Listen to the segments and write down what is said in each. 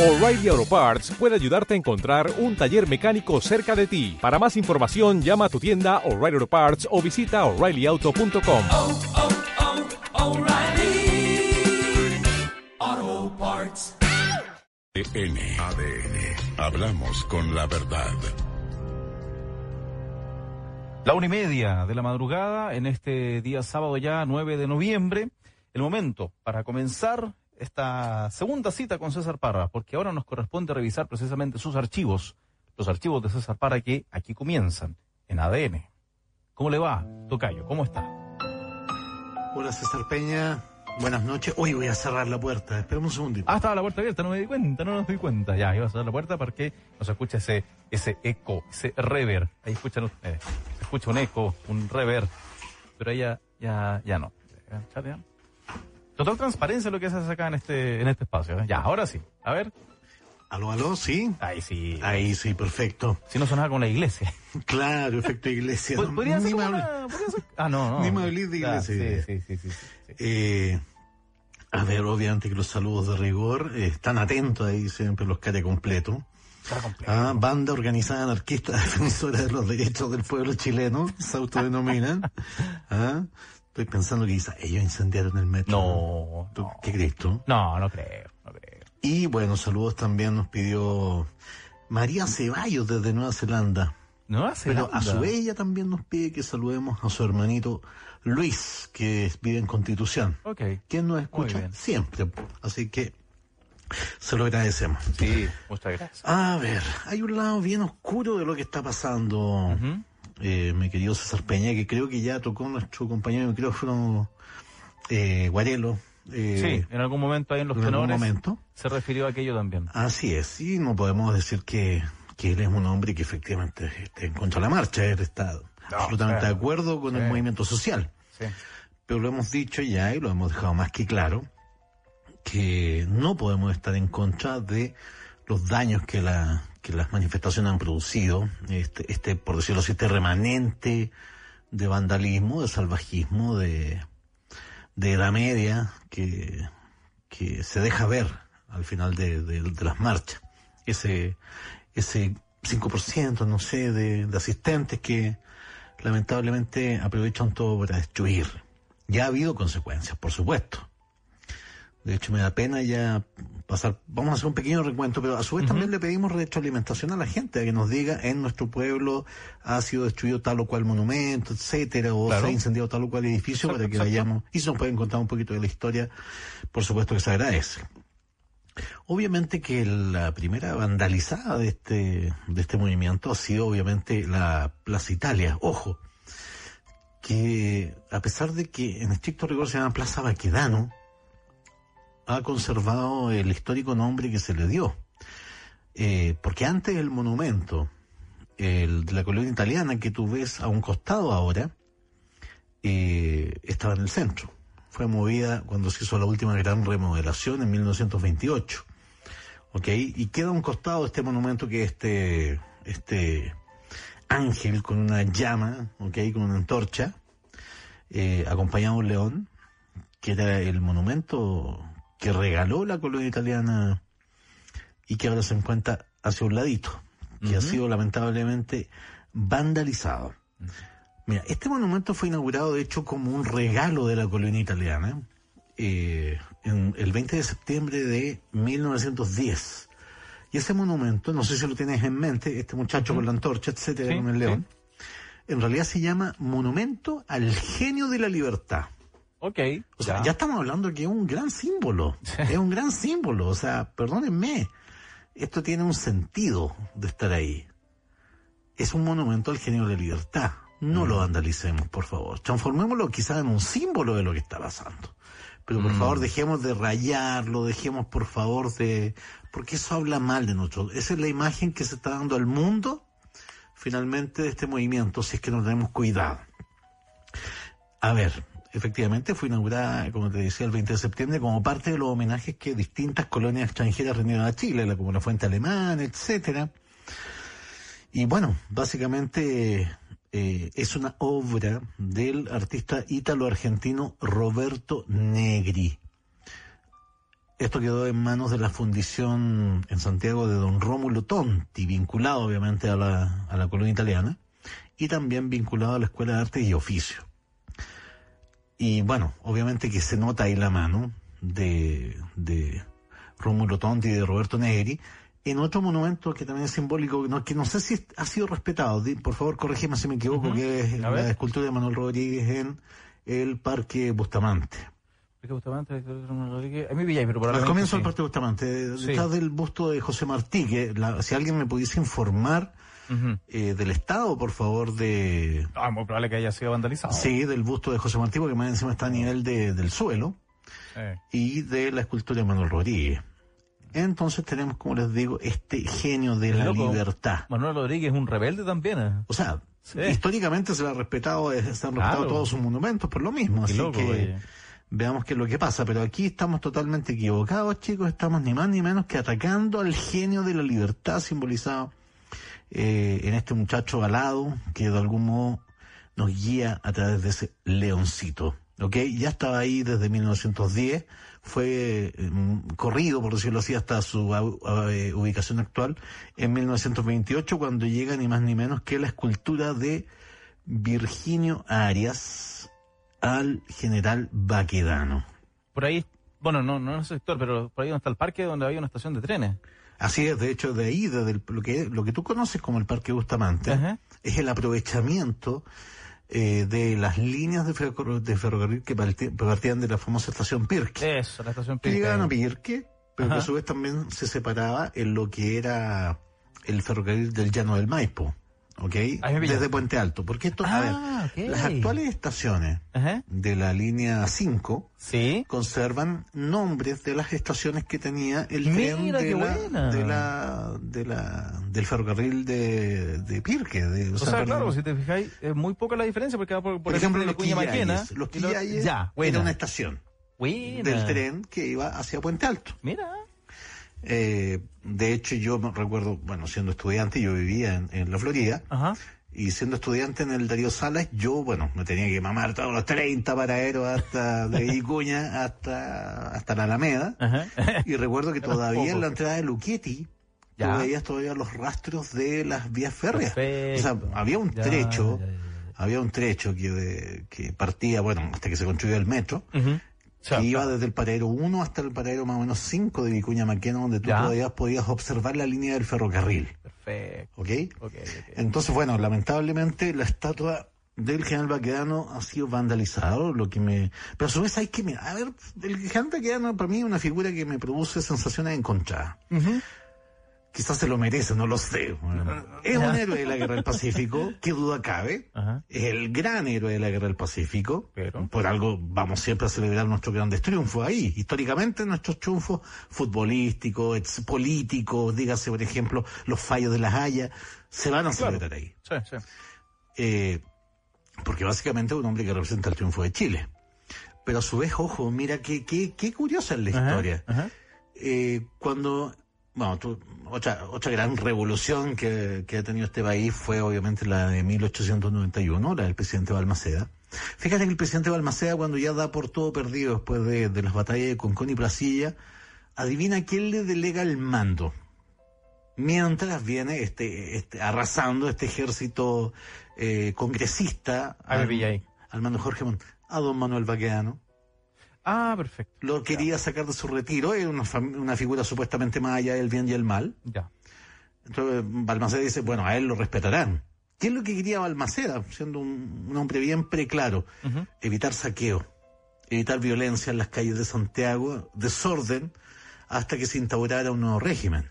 O'Reilly Auto Parts puede ayudarte a encontrar un taller mecánico cerca de ti. Para más información, llama a tu tienda O'Reilly Auto Parts o visita oreillyauto.com. oh, oh, O'Reilly Auto Parts. ADN, ADN. Hablamos con la verdad. La una y media de la madrugada, en este día sábado ya 9 de noviembre, el momento para comenzar esta segunda cita con César Parra, porque ahora nos corresponde revisar precisamente sus archivos, los archivos de César Parra que aquí comienzan, en ADN. ¿Cómo le va, Tocayo? ¿Cómo está? Hola César Peña, buenas noches. Hoy voy a cerrar la puerta, espérame un segundito. Ah, estaba la puerta abierta, no me di cuenta, no nos di cuenta. Ya, iba a cerrar la puerta porque no se escucha ese, ese eco, ese rever. Ahí escuchan ustedes. Se escucha un eco, un rever. Pero ahí ya, ya, ya no. ¿Ya, ya? Total transparencia lo que se hace acá en este, en este espacio. ¿eh? Ya, ahora sí. A ver. Aló, aló, sí. Ahí sí. Ahí sí, perfecto. Si no sonaba con la iglesia. Claro, efecto iglesia. ¿Pod- ¿Podría ser me como hable- una- podría ser- Ah, no, no. Ni me hablé de iglesia. Sí, sí, sí, sí, sí, sí. Eh, a ver, obviamente que los saludos de rigor eh, están atentos ahí siempre los care completo. Ah, banda organizada anarquista defensora de los derechos del pueblo chileno, se autodenominan. Ah, estoy pensando que quizás ellos incendiaron el metro. No, ¿Tú no. ¿Qué crees tú? No, no creo, no creo. Y bueno, saludos también nos pidió María Ceballos desde Nueva Zelanda. No hace Pero a su ella también nos pide que saludemos a su hermanito Luis, que vive en Constitución. Ok. Quien nos escucha siempre. Así que se lo agradecemos. Sí, muchas gracias. A ver, hay un lado bien oscuro de lo que está pasando. Eh, mi querido César Peña, que creo que ya tocó nuestro compañero de micrófono, eh, Guarelo. eh, Sí, en algún momento ahí en los en algún tenores momento. se refirió a aquello también. Así es, y no podemos decir que, que él es un hombre que efectivamente esté en contra de la marcha, él está absolutamente claro. de acuerdo con el movimiento social. Sí. Pero lo hemos dicho ya y lo hemos dejado más que claro, que no podemos estar en contra de los daños que, la, que las manifestaciones han producido, este, este, por decirlo así, este remanente de vandalismo, de salvajismo, de, de edad media, que, que se deja ver al final de, de- de las marchas. Ese, ese 5%, no sé, de, de asistentes que lamentablemente aprovechan todo para destruir. Ya ha habido consecuencias, por supuesto. De hecho, me da pena ya pasar. Vamos a hacer un pequeño recuento, pero a su vez también le pedimos retroalimentación a la gente, a que nos diga en nuestro pueblo ha sido destruido tal o cual monumento, etcétera, o Claro. se ha incendiado tal o cual edificio Exacto, para que exacto. vayamos. Y si nos pueden contar un poquito de la historia, por supuesto que se agradece. Obviamente que la primera vandalizada de este, de este movimiento ha sido obviamente la Plaza Italia. Ojo, que a pesar de que en estricto rigor se llama Plaza Baquedano, ha conservado el histórico nombre que se le dio. Eh, porque antes el monumento, el la colonia italiana que tú ves a un costado ahora, eh, estaba en el centro. Fue movida cuando se hizo la última gran remodelación en 1928. ¿Ok? Y queda a un costado este monumento que es este, este ángel con una llama, ¿ok? Con una antorcha, eh, acompañado de un león, que era el monumento que regaló la colonia italiana y que ahora se encuentra hacia un ladito, que ha sido lamentablemente vandalizado. Mira, este monumento fue inaugurado de hecho como un regalo de la colonia italiana eh, en el 20 de septiembre de 1910. Y ese monumento, no sé si lo tienes en mente, este muchacho con la antorcha, etcétera, Sí, con el sí. león, en realidad se llama Monumento al Genio de la Libertad. Ok. O sea, ya, estamos hablando que es un gran símbolo. es un gran símbolo. O sea, perdónenme. Esto tiene un sentido de estar ahí. Es un monumento al genio de la libertad. No lo vandalicemos, por favor. Transformémoslo quizás en un símbolo de lo que está pasando. Pero por favor dejemos de rayarlo, dejemos por favor de... Porque eso habla mal de nosotros. Esa es la imagen que se está dando al mundo finalmente de este movimiento, si es que no tenemos cuidado. A ver, efectivamente fue inaugurada, como te decía, el 20 de septiembre como parte de los homenajes que distintas colonias extranjeras rindieron a Chile, como la Fuente Alemana, etcétera. Y bueno, básicamente eh, es una obra del artista ítalo-argentino Roberto Negri. Esto quedó en manos de la fundición en Santiago de don Rómulo Tonti, vinculado obviamente a la, a la colonia italiana y también vinculado a la Escuela de Artes y Oficio. Y bueno, obviamente que se nota ahí la mano de, de Rómulo Tonti y de Roberto Negri en otro monumento que también es simbólico, no, que no sé si ha sido respetado, por favor corrígeme si me equivoco, que es la escultura de Manuel Rodríguez en el Parque Bustamante. Enrique Bustamante, Rodríguez. A mí Villay, pero Al comienzo del sí. Parque Bustamante, Sí. detrás del busto de José Martí, que la- si alguien me pudiese informar Eh, del estado, por favor, de... Ah, muy probable que haya sido vandalizado. Sí, del busto de José Martí, porque más encima está a nivel de- del suelo, Eh, y de la escultura de Manuel Rodríguez. Entonces tenemos, como les digo, este genio de la Loco. libertad. Manuel Rodríguez es un rebelde también. ¿eh? O sea, Sí. históricamente se le ha respetado, eh, se han respetado Claro. todos sus monumentos por lo mismo. Qué así loco, que oye. veamos qué es lo que pasa. Pero aquí estamos totalmente equivocados, chicos. Estamos ni más ni menos que atacando al genio de la libertad simbolizado eh, en este muchacho alado que de algún modo nos guía a través de ese leoncito. ¿Ok? Ya estaba ahí desde 1910, fue eh, corrido, por decirlo así, hasta su eh, ubicación actual en 1928, cuando llega ni más ni menos que la escultura de Virginio Arias al general Baquedano. Por ahí, bueno, no, no en ese sector, pero por ahí donde está el parque donde había una estación de trenes. Así es, de hecho, de ahí, desde lo, que, lo que tú conoces como el Parque Bustamante, Ajá. es el aprovechamiento eh, de las líneas de, ferro- de ferrocarril que partían de la famosa estación Pirque. Eso, la estación que Pirque. llegaban a Pirque, pero que a su vez también se separaba en lo que era el ferrocarril del Llano del Maipo, ¿ok? Desde Puente Alto. Porque esto, a Ah, ver, las actuales estaciones Ajá. de la línea 5 Sí. conservan nombres de las estaciones que tenía el tren de la, de la, de la, del ferrocarril de, de Pirque. De, O sea, claro, si te fijáis, es muy poca la diferencia porque por, por por el ejemplo, los. Quillayes. Los lo- Quillayes era una estación Buena. del tren que iba hacia Puente Alto. Mira. Eh, de hecho, yo me recuerdo, bueno, siendo estudiante, yo vivía en, en la Florida, Ajá. y siendo estudiante en el Darío Salas, yo, bueno, me tenía que mamar todos los 30 paraderos hasta de Vicuña hasta, hasta la Alameda. Ajá. Y recuerdo que todavía en la entrada de Luchetti, Ya. tú veías todavía los rastros de las vías férreas. Perfecto. O sea, había un Ya, trecho, ya, había un trecho que, de- que partía, bueno, hasta que se construyó el metro. Sea, que iba desde el paradero 1 hasta el paradero más o menos 5 de Vicuña Maquena, donde tú Ya. todavía podías observar la línea del ferrocarril. Perfecto. ¿Ok? Ok, ok. Entonces, bueno, lamentablemente la estatua del general Baquedano ha sido vandalizado, lo que me... Pero a su vez hay que mirar, a ver, el general Baquedano para mí es una figura que me produce sensaciones encontradas. Ujú. Quizás se lo merece, no lo sé. Es un héroe de la Guerra del Pacífico, qué duda cabe. Ajá. Es el gran héroe de la Guerra del Pacífico. Pero- Por algo vamos siempre a celebrar nuestros grandes triunfos ahí. Históricamente nuestros triunfos futbolísticos, políticos, dígase por ejemplo los fallos de las Hayas, se van a Claro. celebrar ahí. Sí, sí. Eh, porque básicamente es un hombre que representa el triunfo de Chile. Pero a su vez, ojo, mira qué, qué, qué curiosa es la Ajá, historia. ajá. Eh, cuando, bueno, tú- otra, otra gran revolución que, que ha tenido este país fue obviamente la de 1891, la del presidente Balmaceda. Fíjate que el presidente Balmaceda cuando ya da por todo perdido después de, de las batallas de Concón y Placilla, adivina quién le delega el mando. Mientras viene este, este arrasando este ejército eh, congresista al mando Jorge Montt, a don Manuel Baqueano Ah, perfecto. lo quería sacar de su retiro, era una, una figura supuestamente más allá del bien y el mal. Ya. Entonces Balmaceda dice, bueno, a él lo respetarán. ¿Qué es lo que quería Balmaceda? Siendo un, un hombre bien preclaro. Evitar saqueo, evitar violencia en las calles de Santiago, desorden, hasta que se instaurara un nuevo régimen.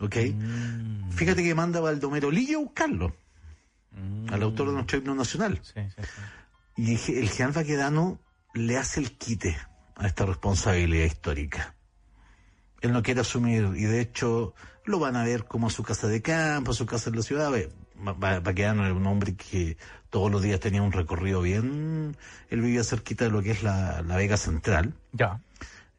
¿Ok? Mm, Fíjate que manda a Baldomero Lillo a buscarlo, mm. al autor de nuestro himno nacional. Sí, sí, sí. Y el general Baquedano le hace el quite a esta responsabilidad histórica. Él no quiere asumir, y de hecho lo van a ver como a su casa de campo, a su casa en la ciudad. Ve, Ba- Ba- Baquedano era un hombre que todos los días tenía un recorrido bien. Él vivía cerquita de lo que es la, la Vega Central. Ya.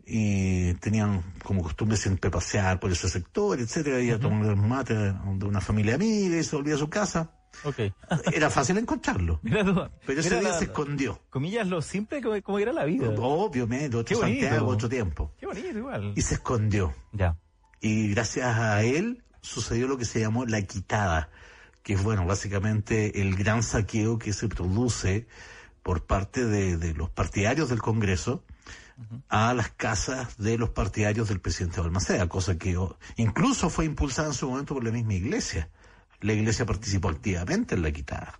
y tenían como costumbre siempre pasear por ese sector, etcétera, y a tomar mate de una familia amiga y se volvía a su casa. Ok. Era fácil encontrarlo. Mira, Pero ese mira día la- se escondió. Comillas, lo simple como, como era la vida. Obviamente, otro. Santiago, otro tiempo. Qué bonito igual. Y se escondió. Ya. Y gracias a él sucedió lo que se llamó la quitada, que es, bueno, básicamente el gran saqueo que se produce por parte de, de los partidarios del Congreso a las casas de los partidarios del presidente Balmaceda, cosa que incluso fue impulsada en su momento por la misma iglesia. La iglesia participó activamente en la quitada,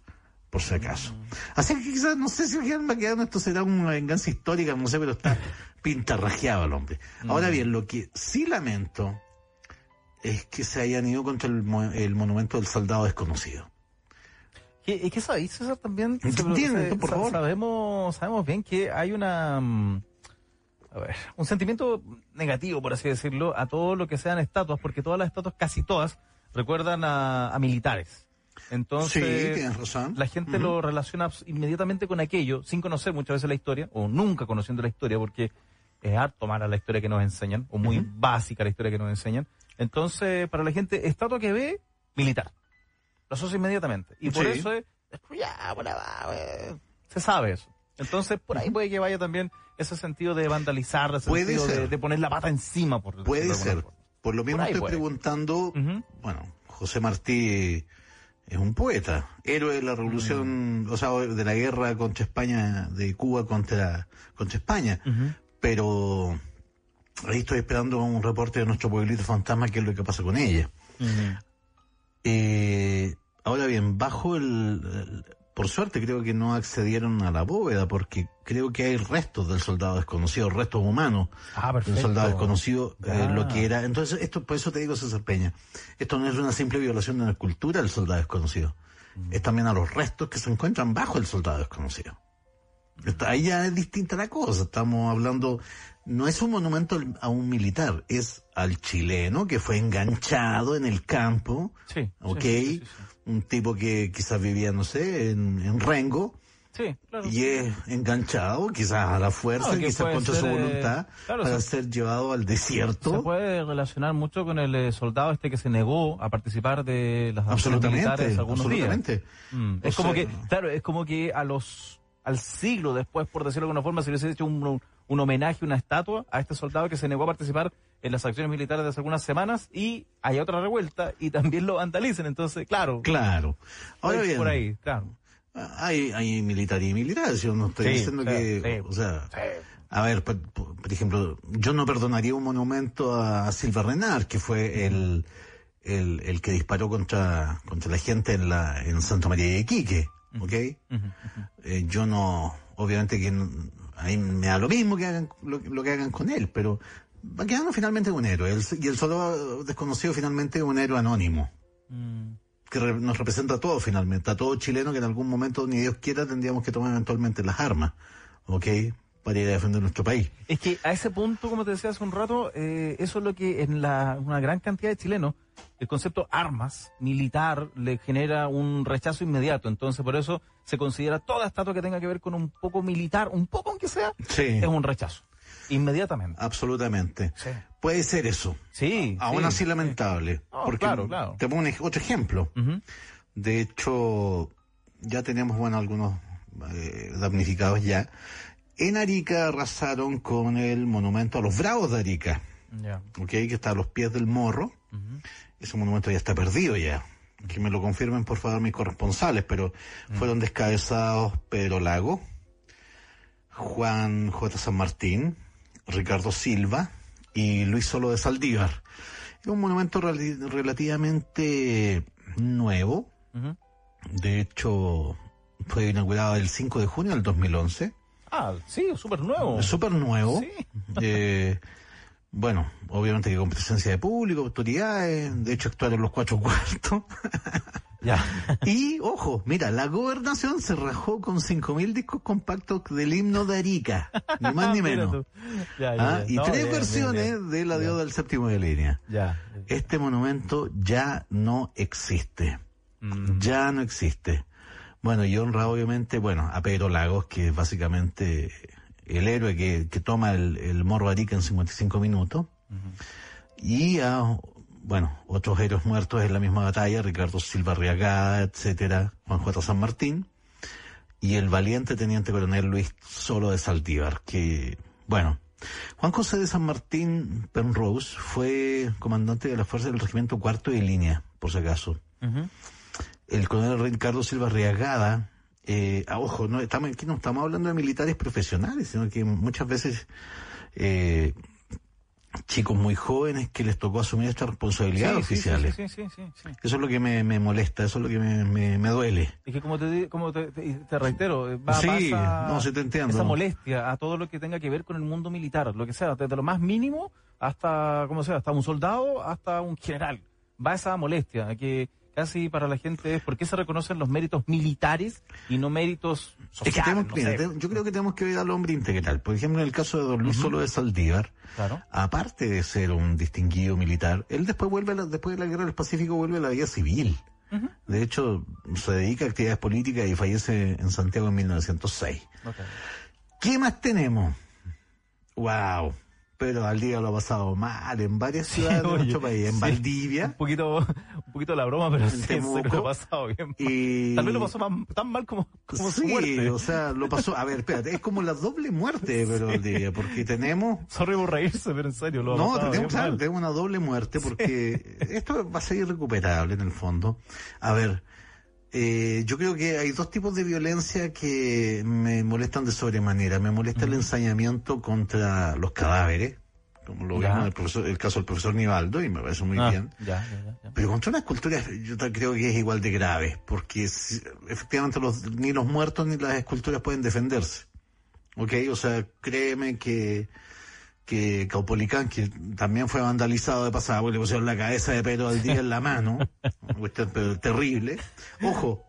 por si acaso. Así que quizás, no sé si Germán Maquedano esto será una venganza histórica, no sé, pero está pintarrajeado el hombre. Ahora bien, lo que sí lamento es que se hayan ido contra el, mo- el monumento del soldado desconocido. ¿Qué, ¿Qué sabéis, César, también? Entiende, Se- por sa- favor. Sabemos, sabemos bien que hay una... mm, A ver, un sentimiento negativo, por así decirlo, a todo lo que sean estatuas, porque todas las estatuas, casi todas, recuerdan a, a militares. Entonces, sí, tienes razón. la gente lo relaciona inmediatamente con aquello, sin conocer muchas veces la historia, o nunca conociendo la historia, porque es harto mala la historia que nos enseñan, o muy básica la historia que nos enseñan. Entonces, para la gente, estatua que ve, militar. Lo asocia inmediatamente. Y por Sí. eso es, ya, eh, se sabe eso. Entonces, por ahí puede que vaya también ese sentido de vandalizar, ese Puede sentido de, poner la pata encima, por Puede ser. forma. Por lo mismo Por estoy puede. preguntando, bueno, José Martí es un poeta, héroe de la revolución, Mm. o sea, de la guerra contra España, de Cuba contra, contra España. Pero ahí estoy esperando un reporte de nuestro pueblito fantasma, qué es lo que pasa con ella. Eh, ahora bien, bajo el- Por suerte creo que no accedieron a la bóveda porque creo que hay restos del soldado desconocido, restos humanos Ah, del soldado desconocido, eh, lo que era. Entonces, esto por eso te digo, César Peña, esto no es una simple violación de la escultura del soldado desconocido. Mm. Es también a los restos que se encuentran bajo el soldado desconocido. Está- ahí ya es distinta la cosa. Estamos hablando, no es un monumento a un militar, es al chileno que fue enganchado en el campo, Sí, ¿ok? sí. Un tipo que quizás vivía, no sé, en, en Rengo, Sí, claro. y es enganchado, quizás a la fuerza, quizás contra ser, su eh, voluntad, claro, para se- ser llevado al desierto. Se puede relacionar mucho con el eh, soldado este que se negó a participar de las Absolutamente, militares algunos absolutamente. días. Mm, O Es como sea- que, claro, es como que a los al siglo después, por decirlo de alguna forma, se hubiese hecho un- un homenaje, una estatua a este soldado que se negó a participar en las acciones militares de hace algunas semanas y hay otra revuelta y también lo vandalicen. Entonces, claro, Claro. Ahora bien, por ahí, claro. hay, hay militar y militar, yo no estoy Sí, diciendo que, sí. o sea, a ver, por, ejemplo, yo no perdonaría un monumento a Silva Renard, que fue el, el, el que disparó contra, contra la gente en la, en Santa María de Iquique, ¿ok? Eh, yo no, obviamente que no- ahí me da lo mismo que hagan lo, lo que hagan con él, pero va quedando finalmente un héroe. El- y el soldado desconocido finalmente es un héroe anónimo. Que re- nos representa a todos finalmente, a todo chileno que en algún momento, ni Dios quiera, tendríamos que tomar eventualmente las armas, ¿ok? Para ir a defender nuestro país. Es que a ese punto, como te decía hace un rato, eh, eso es lo que en la, una gran cantidad de chilenos, el concepto armas, militar, le genera un rechazo inmediato. Entonces, por eso se considera toda estatua que tenga que ver con un poco militar, un poco aunque sea, Sí. es un rechazo. Inmediatamente. Absolutamente. Sí. Puede ser eso. Sí. Aún sí, así sí. lamentable. No, porque claro, claro. te pongo otro ejemplo. De hecho, ya tenemos, bueno, algunos eh, damnificados ya. En Arica arrasaron con el monumento a los bravos de Arica, Ya. ¿ok? Que está a los pies del morro. Ese monumento ya está perdido ya. Que me lo confirmen, por favor, mis corresponsales, pero fueron descabezados Pedro Lago, Juan J. San Martín, Ricardo Silva y Luis Solo de Saldívar. Es un monumento rel- relativamente nuevo, de hecho, fue inaugurado el 5 de junio del 2011. Ah, sí, súper nuevo. Súper nuevo. Sí. Eh, bueno, obviamente que con presencia de público, autoridades, de hecho actuaron los cuatro cuartos. Ya. y, ojo, mira, la gobernación se rajó con 5.000 discos compactos del himno de Arica, ni más ni menos. tú. Ya, ya, Ah. Y No, tres bien, versiones bien. de la deuda del séptimo de línea. Ya. Este monumento ya no existe. Mm. Ya no existe. Bueno, y honra obviamente, bueno, a Pedro Lagos, que básicamente el héroe que, que toma el, el Morro Arica en 55 minutos, y a, bueno, otros héroes muertos en la misma batalla, Ricardo Silva Arriagada, etcétera, Juan J. San Martín, y el valiente teniente coronel Luis Solo de Saldívar, que, bueno, Juan José de San Martín Penrose fue comandante de las fuerzas del regimiento cuarto de línea, por si acaso. El coronel Ricardo Silva Arriagada, eh, ah, ojo, no estamos, aquí no estamos hablando de militares profesionales, sino que muchas veces eh, chicos muy jóvenes que les tocó asumir estas responsabilidades Sí, oficiales. Sí, sí. Eso es lo que me, me molesta, eso es lo que me, me, me duele. Es que como te, como te, te- te reitero, eh, va, Sí, pasa no, te entiendo. esa molestia a todo lo que tenga que ver con el mundo militar, lo que sea, desde lo más mínimo hasta, como sea, hasta un soldado, hasta un general. Va esa molestia, que casi para la gente es por qué se reconocen los méritos militares y no méritos Es que sociales. tenemos, no mira, te- yo creo que tenemos que ver al hombre integral. Por ejemplo, en el caso de Don Luis Solo de Saldívar, Claro. aparte de ser un distinguido militar, él después vuelve a la- después de la guerra del Pacífico vuelve a la vida civil. De hecho, se dedica a actividades políticas y fallece en Santiago en 1906. Ok. ¿Qué más tenemos? Wow. Pero al día lo ha pasado mal en varias ciudades de nuestro país, en sí. Un Valdivia. poquito, un poquito la broma, pero sí, en Temuco. lo ha pasado bien. Y... Tal vez lo pasó más- tan mal como, como su Sí, muerte. o sea, lo pasó. A ver, espérate, es como la doble muerte, pero al día, porque tenemos Sorry por reírse, pero en serio, lo No, tenemos, claro, tenemos una doble muerte porque esto va a ser irrecuperable en el fondo. A ver, eh, yo creo que hay dos tipos de violencia que me molestan de sobremanera. Me molesta el ensañamiento contra los cadáveres, como lo vimos en el, profesor- el caso del profesor Nivaldo, y me parece muy Ah, bien. ya, ya, ya, ya. Pero contra una escultura yo creo que es igual de grave, porque si- efectivamente los, ni los muertos ni las esculturas pueden defenderse. ¿Ok? O sea, créeme que, que Caupolicán, que también fue vandalizado de pasada, porque le pusieron la cabeza de Pedro al día en la mano, una cuestión pero terrible. Ojo,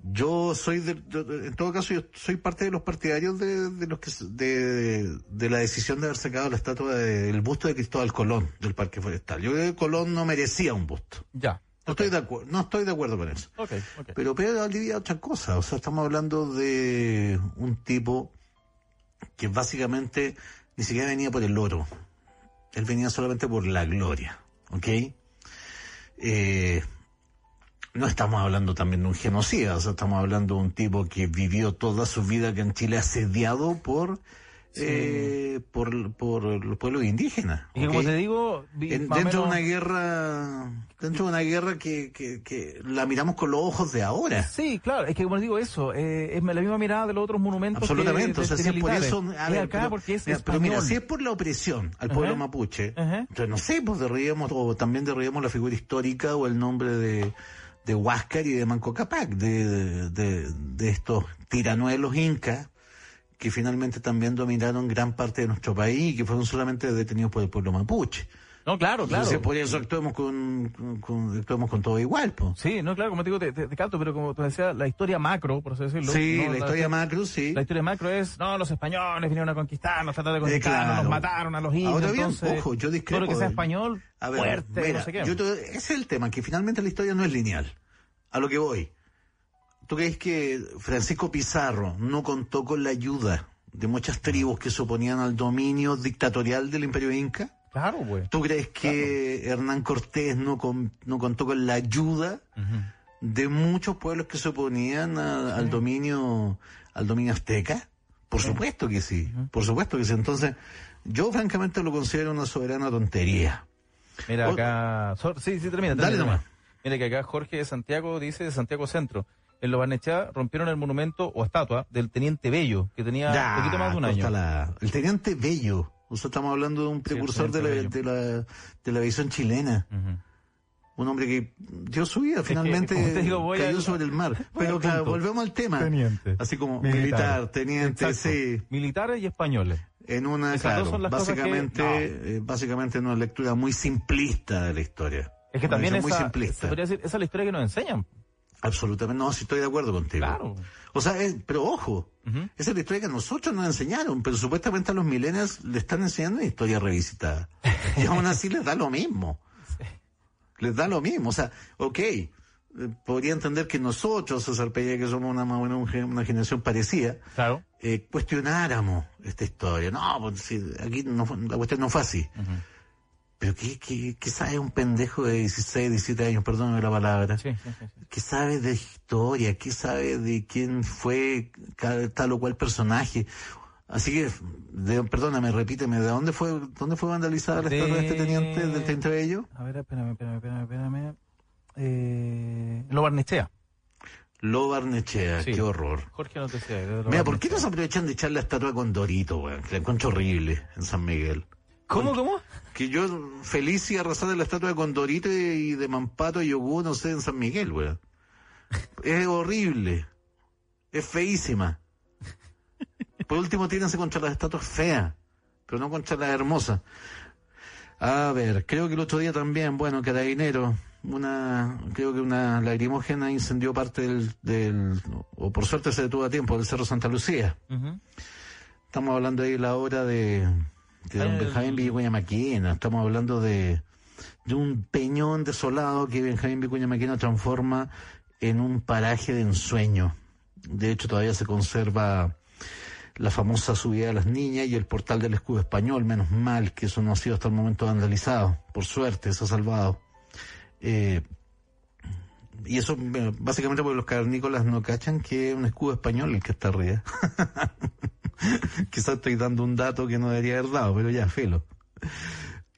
yo soy, de, yo- en todo caso, yo soy parte de los partidarios de, de los que, de, de la decisión de haber sacado la estatua del busto de Cristóbal Colón del Parque Forestal. Yo creo que Colón no merecía un busto. Ya. No estoy de acuerdo, no estoy de acuerdo con eso. Ok, ok. Pero Pedro Valdivia otra cosa. O sea, estamos hablando de un tipo que básicamente ni siquiera venía por el oro. Él venía solamente por la gloria. ¿Ok? Eh, no estamos hablando también de un genocida. Estamos hablando de un tipo que vivió toda su vida aquí en Chile asediado por, eh, por, por los pueblos indígenas. Y como te digo, En- dentro de una guerra, dentro de una guerra que, que, que la miramos con los ojos de ahora. Sí, claro, es que como digo eso, eh, es la misma mirada de los otros monumentos. Absolutamente, que- o sea, si es por eso, a Es ver, acá pero, porque es mira, pero mira, español. si es por la opresión al pueblo Ajá. mapuche, Ajá. entonces no sé, pues derribamos, o también derribamos la figura histórica o el nombre de, de Huáscar y de Manco Cápac, de, de, de estos tiranuelos incas, que finalmente también dominaron gran parte de nuestro país y que fueron solamente detenidos por el pueblo mapuche. No, claro, claro. Entonces, por eso actuemos con, con, con- todo igual, pues. Sí, no, claro, como te digo, te, te, te capto, pero como te decía, la historia macro, por así decirlo. Sí, ¿no? la historia macro, sí. La historia macro es, no, los españoles vinieron a conquistarnos, trataron de Eh, conquistarnos, claro. nos mataron a los indios. Ahora bien, entonces, ojo, yo discrepo Todo lo que sea de- español, A ver, fuerte, mira, no sé qué. yo te- ese es el tema, que finalmente la historia no es lineal. A lo que voy. ¿Tú crees que Francisco Pizarro no contó con la ayuda de muchas tribus que se oponían al dominio dictatorial del imperio inca? Claro, güey. ¿Tú crees que Hernán Cortés no, con- no contó con la ayuda de muchos pueblos que se oponían a- al dominio al dominio azteca? Por supuesto que sí, por supuesto que sí. Entonces, yo francamente lo considero una soberana tontería. Mira acá, sí, sí, termina, Dale termina, nomás. termina. Mira que acá Jorge de Santiago dice de Santiago Centro. En Lo Barnechea rompieron el monumento o estatua del Teniente Bello, que tenía Ya, un poquito más de un año. la- el teniente Bello. Sea, estamos hablando de un precursor de, la, de, la, de la chilena. Un hombre que dio su vida, finalmente digo, cayó sobre el mar. Pero claro, volvemos al tema. Teniente. Así como Militar. militar, teniente, Exacto. sí. Militares y españoles. En una, Esas claro, son las cosas que- básicamente, no. eh, básicamente en una lectura muy simplista de la historia. Es que Una también esa, muy simplista. se podría decir, esa es la historia que nos enseñan. Absolutamente, no, si estoy de acuerdo contigo. Claro. O sea, es- pero ojo, esa es la historia que a nosotros nos enseñaron, pero supuestamente a los millennials le están enseñando una historia revisitada. Y aún así les da lo mismo. Les da lo mismo. O sea, ok, eh, podría entender que nosotros, César Peña, que somos una, más o menos un gen- una generación parecida, Claro. eh, cuestionáramos esta historia. No, pues, si aquí no la cuestión no fue así. Pero ¿qué, qué, qué sabe un pendejo de 16, 17 años, perdóname la palabra? Sí, sí, sí, sí. ¿Qué sabe de historia? ¿Qué sabe de quién fue tal o cual personaje? Así que, de- perdóname, repíteme, ¿de dónde fue, dónde fue vandalizada la estatua de este teniente del 30 de ello? A ver, espérame, espérame, espérame, espérame. Eh, lo Barnechea. Lo Barnechea, Sí. qué horror. Jorge decía. de lo Mira, ¿por qué no se aprovechan de echar la estatua con Dorito, weón? Que la encuentro horrible en San Miguel. ¿Cómo, cómo? Que yo feliz y arrasar de la estatua de Condorito y de Mampato y Yogur, no sé, en San Miguel, weón. Es horrible. Es feísima. Por último, tírense contra las estatuas feas, pero no contra las hermosas. A ver, creo que el otro día también, bueno, carabinero, una, creo que una lagrimógena incendió parte del, del, o por suerte se detuvo a tiempo, del Cerro Santa Lucía. Estamos hablando ahí de la obra de, de don El- Benjamín Vicuña Maquena. Estamos hablando de, de un peñón desolado que Benjamín Vicuña Maquena transforma en un paraje de ensueño. De hecho, todavía se conserva la famosa subida de las niñas y el portal del escudo español. Menos mal que eso no ha sido hasta el momento vandalizado. Por suerte, se ha salvado. Eh, y eso eh, básicamente porque los carnícolas no cachan que es un escudo español el que está arriba. Quizás estoy dando un dato que no debería haber dado, pero ya, filo.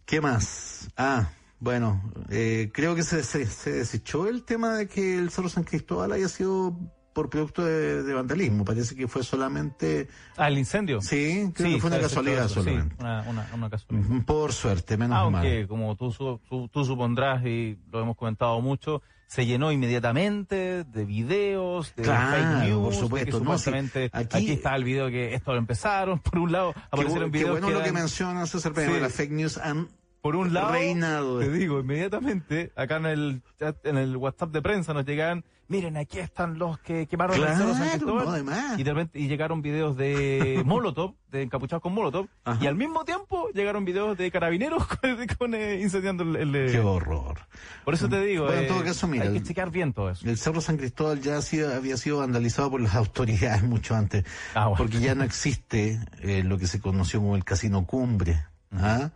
¿Qué más? Ah, bueno, eh, creo que se, se, se desechó el tema de que el Cerro San Cristóbal haya sido por producto de, de vandalismo. Parece que fue solamente... Ah, el incendio. Sí, creo que fue una casualidad sí, solamente. una, una, una casualidad. Por suerte, menos Aunque, mal. como tú, tú, tú supondrás y lo hemos comentado mucho, se llenó inmediatamente de videos, de Claro, fake news, por de supuesto, que no, supuestamente aquí- aquí, está el video que esto lo empezaron, por un lado aparecieron qué videos bueno que lo que eran- mencionas, César Peña, Sí. las fake news han por un lado, reinado. te digo, inmediatamente, acá en el chat, en el WhatsApp de prensa nos llegaban, miren, aquí están los que quemaron el Cerro San Claro, Cristóbal. no. Y de repente y llegaron videos de Molotov, de encapuchados con Molotov, Ajá. y al mismo tiempo llegaron videos de carabineros con, con, eh, incendiando el, el, eh, Qué horror. Por eso te digo, Bueno, en eh, todo caso, mira, hay que el- checar bien todo eso. El Cerro San Cristóbal ya ha sido- había sido vandalizado por las autoridades mucho antes, Ah, bueno. porque ya no existe eh, lo que se conoció como el Casino Cumbre. ¿ah?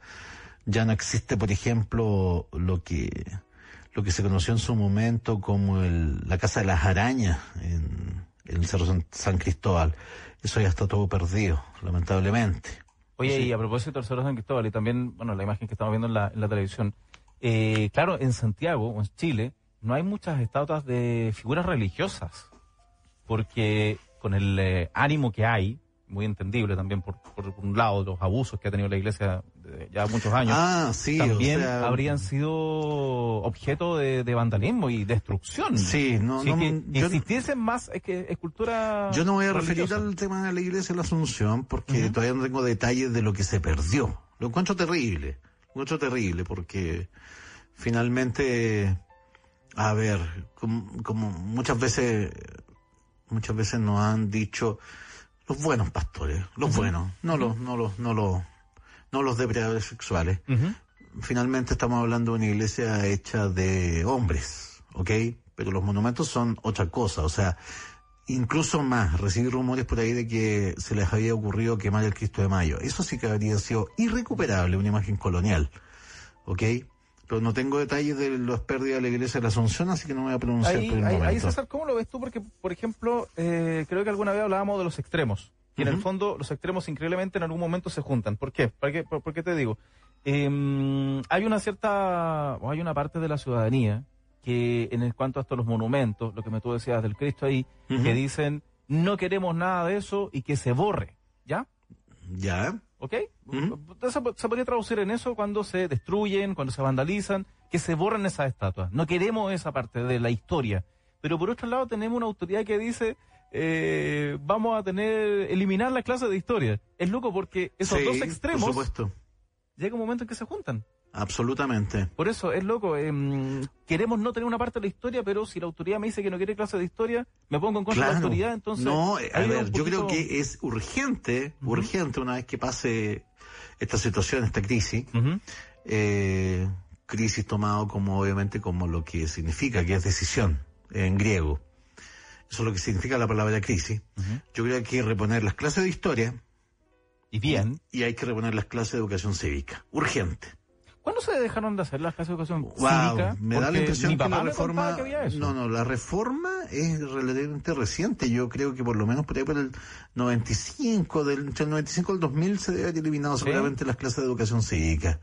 Ya no existe, por ejemplo, lo que lo que se conoció en su momento como el- la Casa de las Arañas en, en el Cerro San, San Cristóbal. Eso ya está todo perdido, lamentablemente. Oye, y a propósito del Cerro San Cristóbal y también, bueno, la imagen que estamos viendo en la, en la televisión, eh, claro, en Santiago o en Chile no hay muchas estatuas de figuras religiosas, porque con el eh, ánimo que hay, muy entendible también por, por un lado los abusos que ha tenido la iglesia de ya muchos años, Ah, sí, también o sea, habrían sido objeto de, de vandalismo y destrucción. Sí, no, no, que yo- existiesen más es que escultura Yo no voy a referir al tema de la iglesia de la Asunción porque todavía no tengo detalles de lo que se perdió. Lo encuentro terrible. Lo encuentro terrible porque finalmente, a ver, como, como muchas veces, muchas veces nos han dicho los buenos pastores, los buenos, no los, no los, no los, no los depredadores sexuales. Finalmente estamos hablando de una iglesia hecha de hombres, ¿ok? Pero los monumentos son otra cosa, o sea, incluso más, recibí rumores por ahí de que se les había ocurrido quemar el Cristo de Mayo. Eso sí que habría sido irrecuperable, una imagen colonial, ¿ok? Pero no tengo detalles de las pérdidas de la iglesia de la Asunción, así que no me voy a pronunciar Ahí, por el ahí- ahí. César, ¿cómo lo ves tú? Porque, por ejemplo, eh, creo que alguna vez hablábamos de los extremos. Y en el fondo, los extremos increíblemente en algún momento se juntan. ¿Por qué? ¿Para qué? ¿Por, por qué te digo? Eh, hay una cierta, o hay una parte de la ciudadanía que en el cuanto a estos los monumentos, lo que me tú decías del Cristo ahí, que dicen, no queremos nada de eso y que se borre. ¿Ya? ¿Ya? ¿Ok? Ujú. Entonces, se podría traducir en eso cuando se destruyen, cuando se vandalizan, que se borren esas estatuas. No queremos esa parte de la historia. Pero por otro lado tenemos una autoridad que dice, eh, vamos a tener, eliminar la clase de historia. Es loco porque esos Sí, dos Por extremos supuesto, llega un momento en que se juntan. Absolutamente. Por eso es loco. em, queremos no tener una parte de la historia, pero si la autoridad me dice que no quiere clase de historia, me pongo en contra de la Claro. autoridad, entonces... No, eh, a ver, un yo creo poquito- que es urgente, urgente una vez que pase esta situación, esta crisis, Ujú. eh, crisis tomado como obviamente como lo que significa, que es decisión en griego. Eso es lo que significa la palabra crisis. Yo creo que hay que reponer las clases de historia Y bien. y hay que reponer las clases de educación cívica. Urgente. ¿Cuándo se dejaron de hacer las clases de educación Wow, cívica? me da la impresión que la reforma, que había eso. no, no, la reforma es relativamente reciente. Yo creo que por lo menos por ahí por el 95, del, entre el 95 y el 2000 se debe haber eliminado seguramente las clases de educación cívica.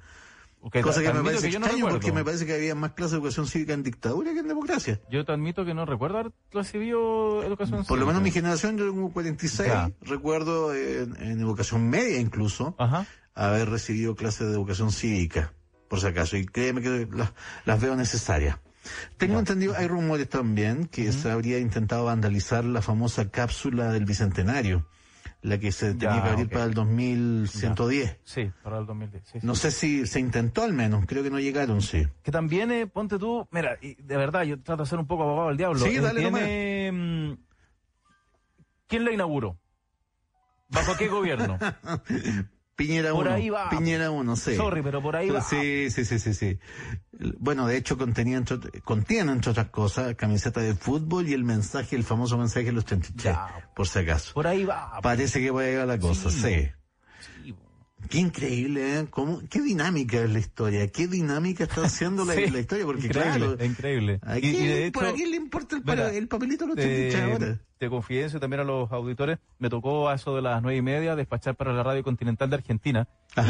Ok, Cosa que me parece que no extraño porque me parece que había más clases de educación cívica en dictadura que en democracia. Yo te admito que no recuerdo haber recibido educación Por lo menos mi cívica. generación, yo tengo 46, Ya. recuerdo en, en educación media incluso, Ajá. haber recibido clases de educación cívica, por si acaso, y créeme que las, las veo necesarias. Tengo entendido, hay rumores también que se habría intentado vandalizar la famosa cápsula del Bicentenario, la que se tenía Ya, que abrir para el 2110. Sí, para el 2010. sí, sí. No sé si se intentó al menos, creo que no llegaron, sí. Que también, eh, ponte tú, mira, y de verdad, yo trato de ser un poco abogado del diablo. Sí, Eh, dale tiene, mm, ¿Quién la inauguró? ¿Bajo qué gobierno? Piñera Por 1. ahí va. Piñera 1, sí. Sorry, pero por ahí va. Sí, sí, sí, sí, sí. Bueno, de hecho contenía, entre, contiene, entre otras cosas, camiseta de fútbol y el mensaje, el famoso mensaje de los 33, Ya. por si acaso. Por ahí va. Parece que va a llegar la cosa, Sí. sí. Sí, Qué increíble, ¿eh? ¿Cómo, qué dinámica es la historia, qué dinámica está haciendo la, Sí, la historia, porque increíble, claro, increíble. ¿a Y- y de ¿por hecho, quién le importa el, mira, el papelito los 33 ahora? te, confidencio también a los auditores, me tocó a eso de las nueve y media despachar para la radio continental de Argentina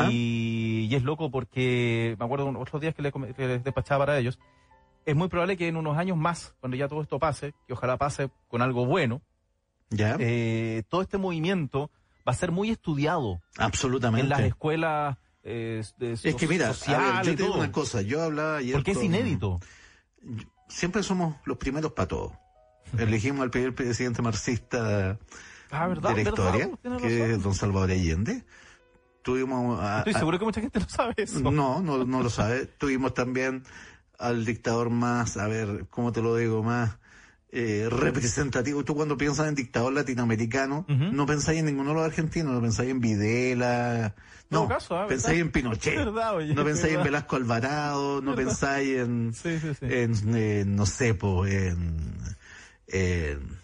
y, y es loco porque me acuerdo otros días que les, que les despachaba para ellos, es muy probable que en unos años más, cuando ya todo esto pase, que ojalá pase con algo bueno, ¿Ya? eh, todo este movimiento va a ser muy estudiado Absolutamente. en las escuelas eh, de Es que mira, ver, yo te digo una cosa, yo hablaba ayer porque es con- inédito. Siempre somos los primeros para todo. Elegimos al primer presidente marxista Ah, verdad, de la historia, tienes que es don Salvador Allende. Tuvimos a- Estoy a- seguro que mucha gente no sabe eso. no, no, no lo sabe. Tuvimos también al dictador más, a ver, ¿cómo te lo digo? Más eh, representativo. Tú cuando piensas en dictador latinoamericano, no pensáis en ninguno de los argentinos, no pensáis en Videla, no, caso, ah, pensáis ¿verdad? en Pinochet, Verdad, oye, no pensáis en. Velasco Alvarado, no pensáis en, Sí, sí, sí. en, eh, no sé, po, en, en-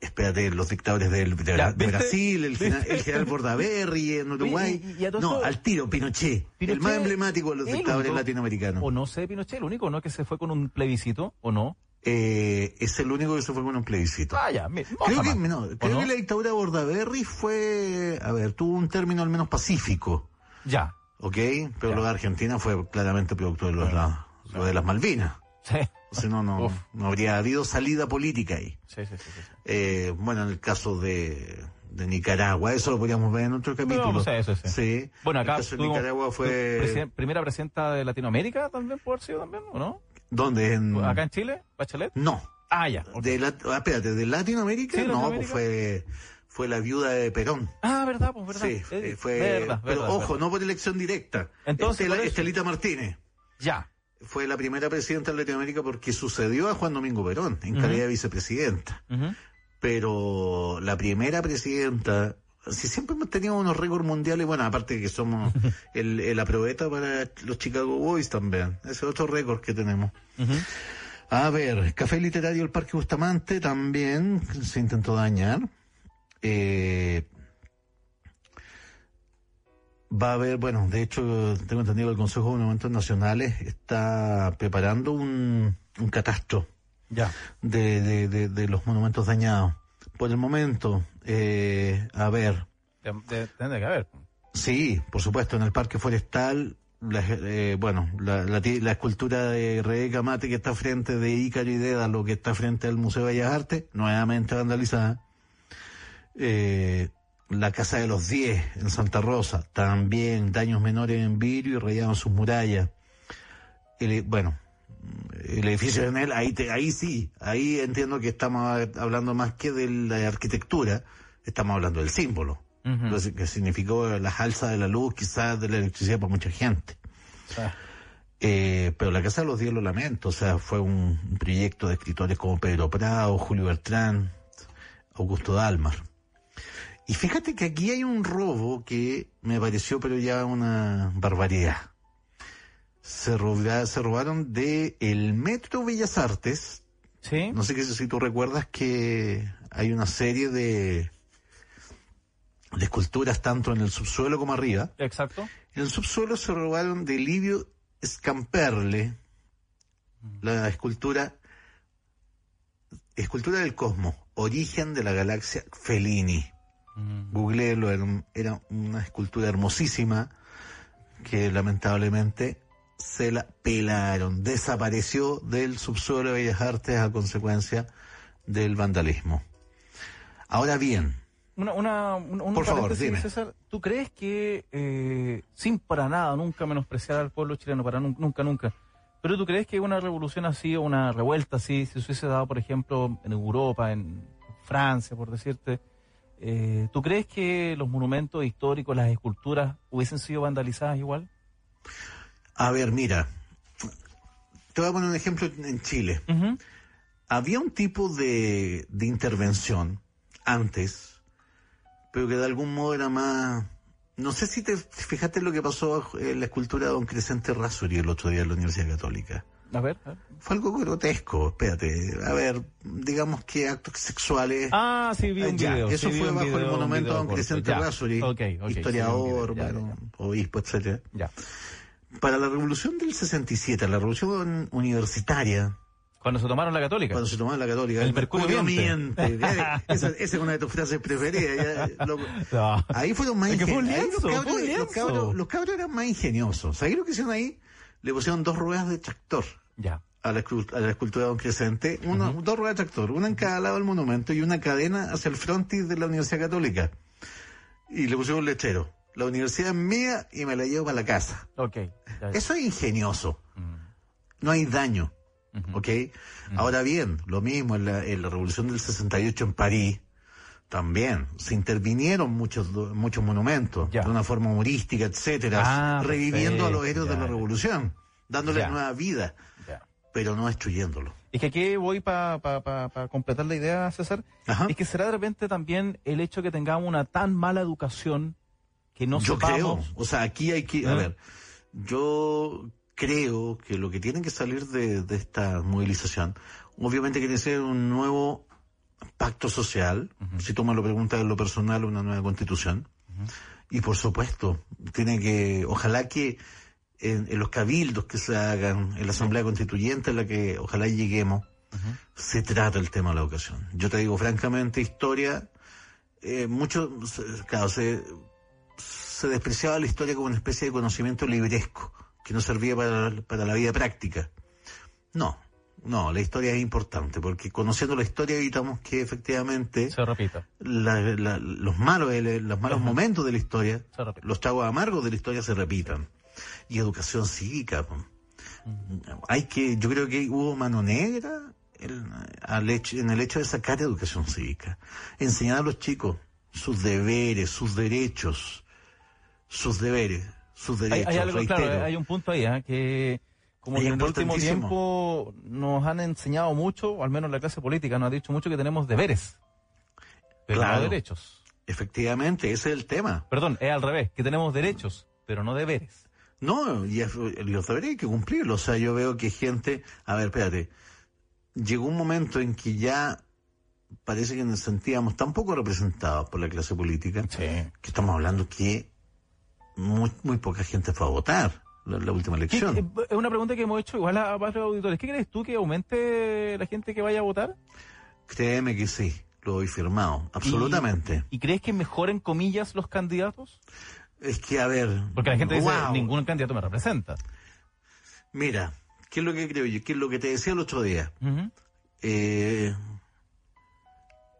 espérate, los dictadores del- de, Ya, de ¿viste? Brasil, el, general- el general Bordaberry en Uruguay. y- y no, al tiro, Pinochet, el más emblemático de los dictadores único- latinoamericanos. O no sé, Pinochet, el único, ¿no? Que se fue con un plebiscito, ¿o no? Eh, es el único que se fue con un plebiscito. Ah, ya, me- creo que, no, ¿O creo no? que la dictadura de Bordaberry fue, a ver, tuvo un término al menos pacífico, Ya. ¿ok? Pero Ya. lo de Argentina fue claramente producto de, la- lo de las Malvinas. Sí. Si no, no, Uf. no habría habido salida política ahí. Sí, sí, sí, sí, sí. Eh, bueno, en el caso de, de Nicaragua, eso lo podríamos ver en otro capítulo. vamos a eso, sí. Bueno, acá El caso de tuvimos- Nicaragua fue... Primera presidenta de Latinoamérica también, por haber sido también, ¿o no? ¿Dónde? En... Acá en Chile, Bachelet. No. Ah, ya. De la... ah, espérate, ¿de Latinoamérica? Sí, no, pues fue, fue la viuda de Perón. Ah, verdad, pues verdad. Sí, Eh, fue... verdad, pero verdad, ojo, verdad. no por elección directa. Entonces, Estela-. Estelita Martínez Ya. fue la primera presidenta de Latinoamérica porque sucedió a Juan Domingo Perón en calidad de vicepresidenta. Pero la primera presidenta, si siempre hemos tenido unos récords mundiales, bueno, aparte de que somos el, el aprobeta para los Chicago Boys también, ese es otro récord que tenemos. A ver, Café Literario El Parque Bustamante también se intentó dañar. Eh, va a haber, bueno, de hecho, tengo entendido que el Consejo de Monumentos Nacionales está preparando un, un catastro Ya. de, de, de, de los monumentos dañados. Por el momento, eh, a ver, Tendría que haber. sí, por supuesto, en el Parque Forestal, la, eh, bueno, la, la, ti- la escultura de Rebeca Mate que está frente de Ícaro y Dédalo, que está frente al Museo de Bellas Artes, nuevamente vandalizada. Eh, la Casa de los Diez en Santa Rosa, también daños menores en vidrio y rayados sus murallas. El- bueno, el edificio de Enel, ahí, te- ahí sí, ahí entiendo que estamos hablando más que de la arquitectura, estamos hablando del símbolo, lo que significó las alzas de la luz, quizás de la electricidad para mucha gente. Ah, Eh, pero la Casa de los Diez lo lamento, o sea, fue un, un proyecto de escritores como Pedro Prado, Julio Bertrán, Augusto Dalmar. Y fíjate que aquí hay un robo que me pareció pero ya una barbaridad. Se, roba- se robaron de el Metro Bellas Artes. Sí. No sé qué- si tú recuerdas que hay una serie de, de esculturas tanto en el subsuelo como arriba. Exacto. En el subsuelo se robaron de Livio Scamperle la escultura escultura del cosmos, origen de la galaxia Fellini. Era, un- era una escultura hermosísima que lamentablemente se la pelaron, desapareció del subsuelo de Bellas Artes a consecuencia del vandalismo. Ahora bien, Una, una, un, un Por favor, dime. César, ¿tú crees que, eh, sin para nada, nunca menospreciar al pueblo chileno, para nun- nunca, nunca, pero tú crees que una revolución así o una revuelta así, si se hubiese dado, por ejemplo, en Europa, en Francia, por decirte, eh, ¿tú crees que los monumentos históricos, las esculturas, hubiesen sido vandalizadas igual? A ver, mira, te voy a poner un ejemplo en Chile. Había un tipo de, de intervención antes, pero que de algún modo era más... No sé si te fijaste en lo que pasó en la escultura de don Crescente Razzuri el otro día en la Universidad Católica. A ver. a ver. Fue algo grotesco, espérate. A ver, digamos que actos sexuales... Ah, sí, vi un Ya, video. eso sí, fue bajo el video, monumento a don. Crescente Ya. Razzuri, Ok, ok, sí, vi un historiador, video, ya, bueno, ya, obispo, etcétera. ya. Para la revolución del 67, la revolución universitaria, Cuando se tomaron la católica. cuando se tomaba la católica, El mercurio miente. miente. Ya, esa, esa es una de tus frases preferidas. ya, loco. No. Ahí fueron más fue ingeniosos. Ahí lienzo, los, cabros, fue los, cabros, los cabros eran más ingeniosos. ¿Sabes lo que hicieron ahí? Le pusieron dos ruedas de tractor Ya. a la, escul- a la escultura de Don Crescente. Una, Dos ruedas de tractor, una en cada lado del monumento y una cadena hacia el frontis de la Universidad Católica. Y le pusieron un lechero. La universidad es mía y me la llevo para la casa. Eso es ingenioso. Mm. No hay daño. ¿Ok? Ahora bien, lo mismo en la, en la revolución del 68 en París, también se intervinieron muchos, muchos monumentos de una forma humorística, etcétera, Ah, reviviendo a los héroes de la revolución, dándole Ya. nueva vida, pero no destruyéndolo. Es que aquí voy para completar la idea, César. Ajá. Es que será de repente también el hecho que tengamos una tan mala educación que no yo sepamos... creo, o sea, aquí hay que, a ¿Eh? ver, yo creo que lo que tiene que salir de, de esta movilización, obviamente quiere ser un nuevo pacto social, si tú me lo preguntas en lo personal, una nueva constitución, y por supuesto, tiene que, ojalá que en, en los cabildos que se hagan, en la Asamblea Constituyente en la que ojalá lleguemos, se trata el tema de la educación. Yo te digo francamente, historia, eh, mucho, claro, se, se despreciaba la historia como una especie de conocimiento libresco, que no servía para, para la vida práctica. No, no, la historia es importante, porque conociendo la historia evitamos que efectivamente Se repita. la- la- los malos, los malos Ajá. momentos de la historia, los tragos amargos de la historia se repitan. Y educación cívica. Hay que, yo creo que hubo mano negra el- al hecho- en el hecho de sacar educación cívica. Enseñar a los chicos sus deberes, sus derechos, sus deberes, sus derechos. hay algo, claro, hay un punto ahí, ¿ah? que como Es que en el último tiempo nos han enseñado mucho, o al menos la clase política nos ha dicho mucho que tenemos deberes, pero Claro. no derechos. Efectivamente, ese es el tema. Perdón, es al revés, que tenemos derechos, pero no deberes. No, y los deberes hay que cumplirlos. O sea, yo veo que gente, a ver, espérate, llegó un momento en que ya parece que nos sentíamos tan poco representados por la clase política, Sí. que estamos hablando que muy, muy poca gente fue a votar la, la última ¿Qué- elección. eh, Es una pregunta que hemos hecho igual a varios auditores. ¿Qué crees tú que aumente la gente que vaya a votar? Créeme que sí, lo doy firmado, absolutamente. ¿Y, y crees que mejoren comillas los candidatos? Es que, a ver, Porque la gente dice, guau, ningún candidato me representa. Mira, ¿qué es lo que creo yo? ¿Qué es lo que te decía el otro día? Eh,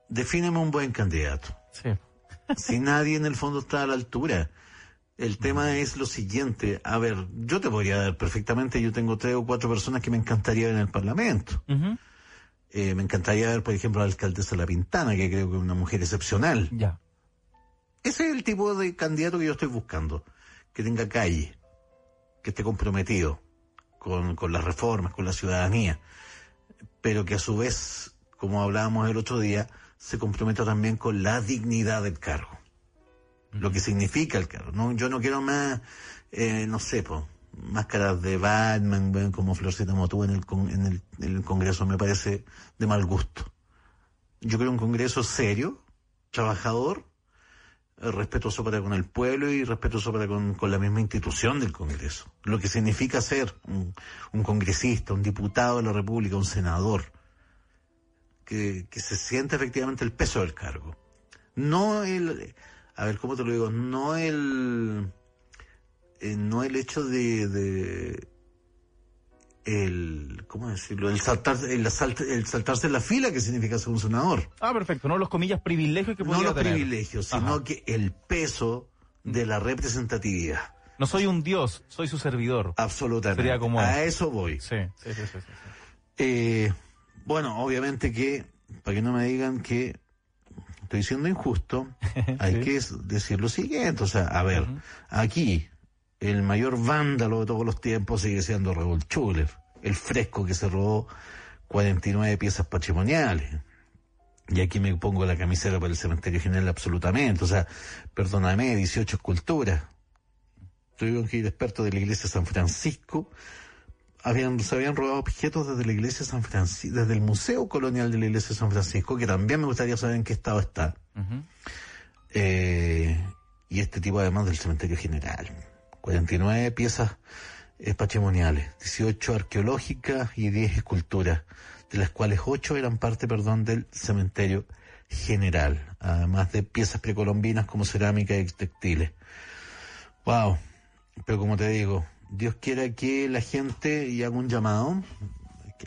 defíneme un buen candidato. Sí. si nadie en el fondo está a la altura. El tema es lo siguiente, a ver, yo te podría dar perfectamente, yo tengo tres o cuatro personas que me encantaría ver en el Parlamento. Eh, me encantaría ver, por ejemplo, a la alcaldesa La Pintana, que creo que es una mujer excepcional. Ya. Ese es el tipo de candidato que yo estoy buscando, que tenga calle, que esté comprometido con, con las reformas, con la ciudadanía, pero que a su vez, como hablábamos el otro día, se comprometa también con la dignidad del cargo, lo que significa el cargo. No, yo no quiero más, eh, no sé, po, máscaras de Batman, como Florcita Motú en el, con- en el, Congreso me parece de mal gusto. Yo creo un Congreso serio, trabajador, eh, respetuoso para con el pueblo y respetuoso para con, con la misma institución del Congreso. Lo que significa ser un, congresista, un diputado de la República, un senador, que, que se siente efectivamente el peso del cargo. No el, a ver, ¿cómo te lo digo? No el, eh, no el hecho de, de el, ¿cómo decirlo? El saltar, el, el saltarse la fila que significa ser un senador. Ah, perfecto. No los comillas privilegios que No los tener. privilegios, sino Ajá. que el peso de la representatividad. No soy un dios, soy su servidor. Absolutamente. Sería como- A eso voy. Sí, sí, sí, sí. sí, sí. Eh, bueno, obviamente que, para que no me digan que estoy siendo injusto, hay que decir lo siguiente. O sea, a ver, aquí el mayor vándalo de todos los tiempos sigue siendo Raúl Schuller, el fresco que se robó 49 piezas patrimoniales. Y aquí me pongo la camiseta para el cementerio general absolutamente. O sea, perdóname, 18 esculturas. Tuvieron que ir expertos de la iglesia de San Francisco habían, se habían robado objetos desde la iglesia de San Francisco, desde el Museo Colonial de la iglesia de San Francisco, que también me gustaría saber en qué estado está. Eh, y este tipo además del cementerio general. 49 piezas eh, patrimoniales, 18 arqueológicas y 10 esculturas, de las cuales 8 eran parte, perdón, del cementerio general, además de piezas precolombinas como cerámica y textiles. Wow. Pero como te digo, Dios quiera que la gente, y haga un llamado, que,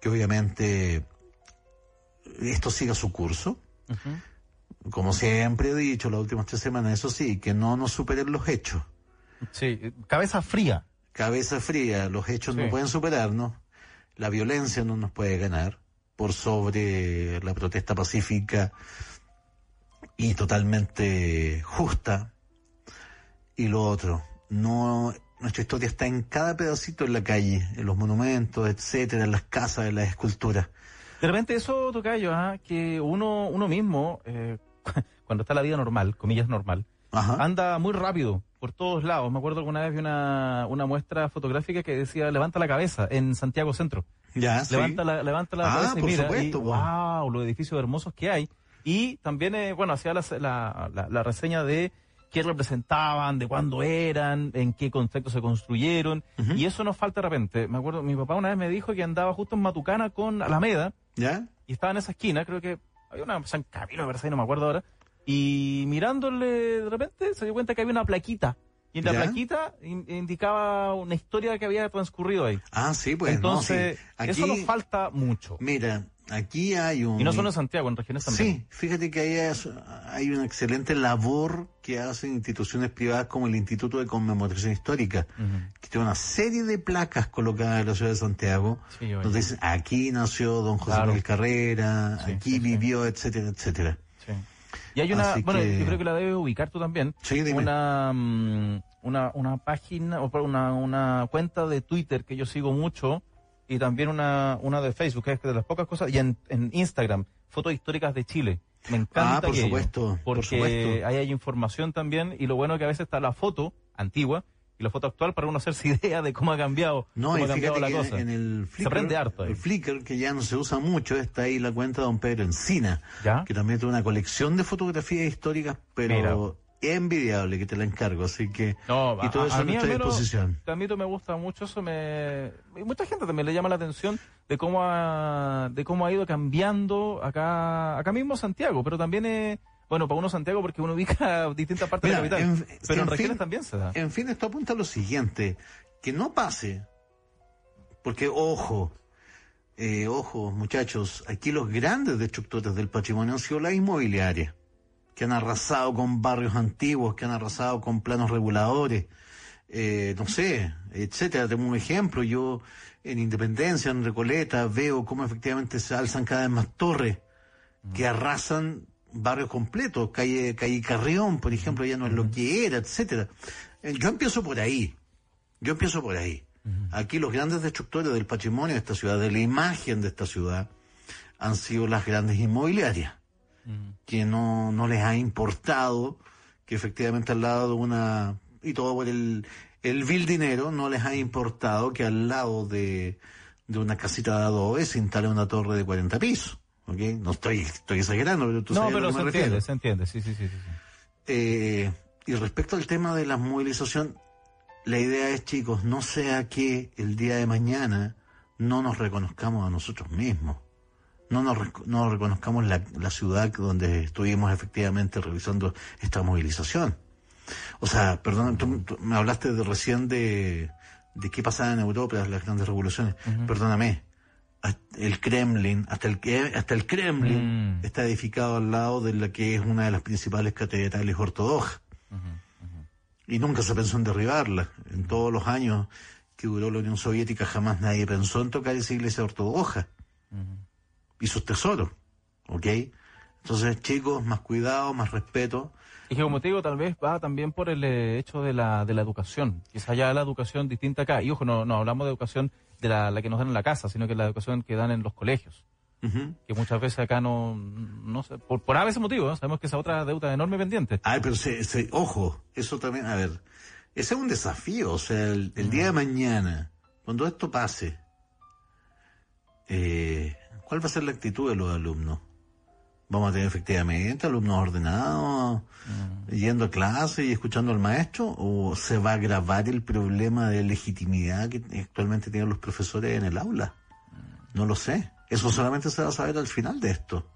que obviamente esto siga su curso. Como siempre he dicho las últimas tres semanas, eso sí, que no nos superen los hechos. Sí, cabeza fría. Cabeza fría, los hechos Sí. no pueden superarnos, la violencia no nos puede ganar por sobre la protesta pacífica y totalmente justa. Y lo otro, no, nuestra historia está en cada pedacito en la calle, en los monumentos, etcétera, en las casas, en las esculturas. De repente eso, Tocayo, ah, que uno, uno mismo, eh, cuando está la vida normal, comillas normal, Ajá. anda muy rápido por todos lados. Me acuerdo alguna vez vi una, una muestra fotográfica que decía levanta la cabeza en Santiago Centro. Ya, sí. Levanta la, levanta la Ah, cabeza y por mira, supuesto, y, po. wow, los edificios hermosos que hay. Y también, eh, bueno, hacía la, la, la- la reseña de qué representaban, de cuándo eran, en qué contexto se construyeron. Y eso nos falta de repente. Me acuerdo, mi papá una vez me dijo que andaba justo en Matucana con Alameda ¿Ya? y estaba en esa esquina, creo que había una San Camilo Versailles, no me acuerdo ahora, y mirándole de repente se dio cuenta que había una plaquita. Y en la ¿Ya? plaquita in- indicaba una historia que había transcurrido ahí. Ah, sí, pues Entonces, no, sí. Aquí, eso nos falta mucho. mira, aquí hay un... Y no solo en Santiago, en regiones también. Sí, fíjate que ahí es- hay una excelente labor que hacen instituciones privadas como el Instituto de Conmemoración Histórica, que tiene una serie de placas colocadas en la ciudad de Santiago, Sí, donde dicen, aquí nació don José Claro. Miguel Carrera, Sí, aquí sí, vivió, etcétera, etcétera. Y hay una, Así bueno, que- yo creo que la debes ubicar tú también. Sí, dime. Una, mm, una, una página, o una, una cuenta de Twitter que yo sigo mucho y también una, una de Facebook, que es de las pocas cosas, y en, en Instagram, fotos históricas de Chile. Me encanta Ah, por aquello, supuesto, por porque supuesto. ahí hay información también y lo bueno es que a veces está la foto antigua y la foto actual para uno hacerse idea de cómo ha cambiado, No, cómo y ha cambiado la cosa. en el Flickr, Se aprende harto ahí. el Flickr, que ya no se usa mucho, está ahí la cuenta de don Pedro Encina, ¿Ya? que también tiene una colección de fotografías históricas, pero envidiable, que te la encargo, así que... No, y todo a- eso a a mí menos, disposición. A mí me gusta mucho eso, me y mucha gente también le llama la atención de cómo ha, de cómo ha ido cambiando acá acá mismo Santiago, pero también eh, bueno, para uno Santiago porque uno ubica distintas partes Mira, de la capital, en- pero en, en regiones fin- también se da. En fin, esto apunta a lo siguiente, que no pase, porque ojo, eh, ojo muchachos, aquí los grandes destructores del patrimonio han sido las inmobiliarias, que han arrasado con barrios antiguos, que han arrasado con planos reguladores, eh, no sé, etcétera. Tengo un ejemplo, yo en Independencia, en Recoleta, veo cómo efectivamente se alzan cada vez más torres que arrasan barrios completos, calle, calle Carrión, por ejemplo, ya no es lo que era, etcétera. Eh, Yo empiezo por ahí. Yo empiezo por ahí. Aquí los grandes destructores del patrimonio de esta ciudad, de la imagen de esta ciudad, han sido las grandes inmobiliarias, que no, no les ha importado que efectivamente al lado de una, y todo por el, el vil dinero no les ha importado que al lado de, de una casita de adobe se instale una torre de 40 pisos. ¿ok? No estoy, estoy exagerando, pero tú No, sabes a pero lo que se me entiende, refiero. se entiende, sí, sí. sí, sí. Eh, y respecto al tema de la movilización, la idea es, chicos, no sea que el día de mañana no nos reconozcamos a nosotros mismos. No nos, no reconozcamos la, la ciudad donde estuvimos efectivamente realizando esta movilización. O sea, perdón, tú, tú me hablaste de recién de, de qué pasaba en Europa, las grandes revoluciones. Perdóname, el Kremlin, hasta el, hasta el Kremlin Mm. está edificado al lado de la que es una de las principales catedrales ortodoxas. Y nunca se pensó en derribarla. En todos los años que duró la Unión Soviética jamás nadie pensó en tocar esa iglesia ortodoxa. Y sus tesoros. ¿Ok? Entonces, chicos, más cuidado, más respeto. Y que como te digo, tal vez va también por el eh, hecho de la, de la educación. Quizá ya la educación distinta acá. Y ojo, no, no hablamos de educación de la, la que nos dan en la casa, sino que la educación que dan en los colegios. Que muchas veces acá no, no sé, por, por a veces motivo, ¿no? sabemos que esa otra deuda enorme pendiente. Ay, pero se, se- ojo, eso también, a ver, ese es un desafío, o sea, el, el día de mañana, cuando esto pase, eh, ¿cuál va a ser la actitud de los alumnos? ¿Vamos a tener efectivamente alumnos ordenados, yendo a clase y escuchando al maestro? ¿O se va a agravar el problema de legitimidad que actualmente tienen los profesores en el aula? No lo sé. Eso solamente se va a saber al final de esto.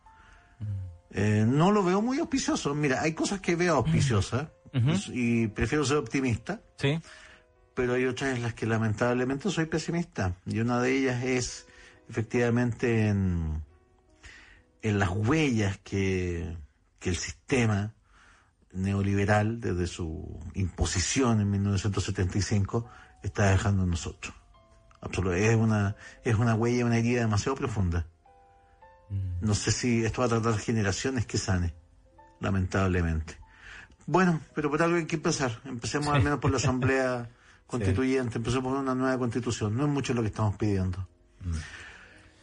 Eh, no lo veo muy auspicioso. Mira, hay cosas que veo auspiciosas y prefiero ser optimista, Sí. pero hay otras en las que lamentablemente soy pesimista. Y una de ellas es efectivamente en, en las huellas que, que el sistema neoliberal, desde su imposición en 1975, está dejando en nosotros. Es una, es una huella, una herida demasiado profunda. No sé si esto va a tratar generaciones que sane, lamentablemente. Bueno, pero por algo hay que empezar. Empecemos al menos por la Asamblea Constituyente, empecemos por una nueva constitución. No es mucho lo que estamos pidiendo.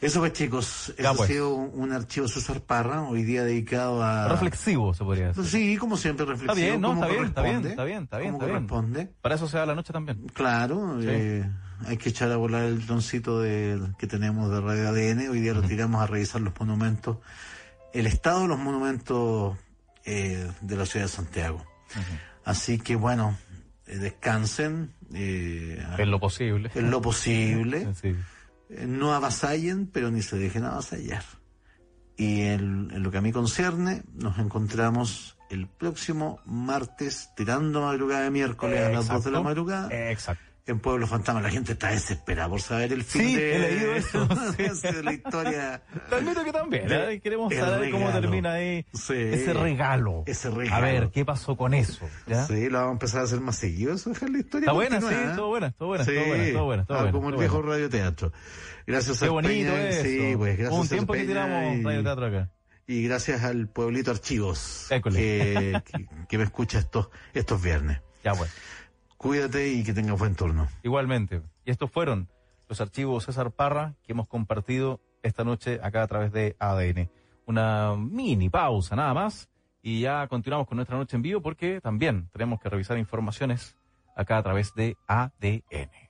Eso pues chicos, Ya, eso pues. ha sido un, archivo César Parra, hoy día dedicado a... Reflexivo, se podría decir. Sí, como siempre, reflexivo. Está bien, ¿no? Está bien, está bien, corresponde, está bien, está bien, bien. corresponde. Para eso se da la noche también. Claro, Sí. eh, hay que echar a volar el droncito de, que tenemos de Radio ADN. Hoy día lo tiramos a revisar los monumentos, el estado de los monumentos eh, de la ciudad de Santiago. Así que bueno, eh, descansen eh, En lo posible. en lo posible. Sí. Eh, no avasallen, pero ni se dejen avasallar. Y en, en lo que a mí concierne, nos encontramos el próximo martes, tirando madrugada de miércoles a las 2 de la Exacto. madrugada, Exacto. En Pueblo Fantasma. La gente está desesperada por saber el fin Sí, de, he leído eso, de la historia. Te admito que también. De- ¿eh? Queremos el saber cómo regalo. termina ahí Sí. ese regalo. Ese regalo. A ver, ¿qué pasó con eso? ¿Ya? Sí, lo vamos a empezar a hacer más seguido. Eso es la historia. Está buena, sí, ¿eh? estuvo buena, estuvo buena, Sí. estuvo buena, estuvo buena, estuvo Ah, buena, como el estuvo viejo buena. radioteatro. Gracias Qué a bonito Peña, eso. Sí, pues gracias un a tiempo que Peña tiramos y- radioteatro acá. Y gracias al pueblito Archivos que, que, que me escucha estos, estos viernes. Ya, bueno. Cuídate y que tengas buen turno. Igualmente. Y estos fueron los archivos César Parra que hemos compartido esta noche acá a través de ADN. Una mini pausa nada más y ya continuamos con nuestra noche en vivo porque también tenemos que revisar informaciones acá a través de ADN.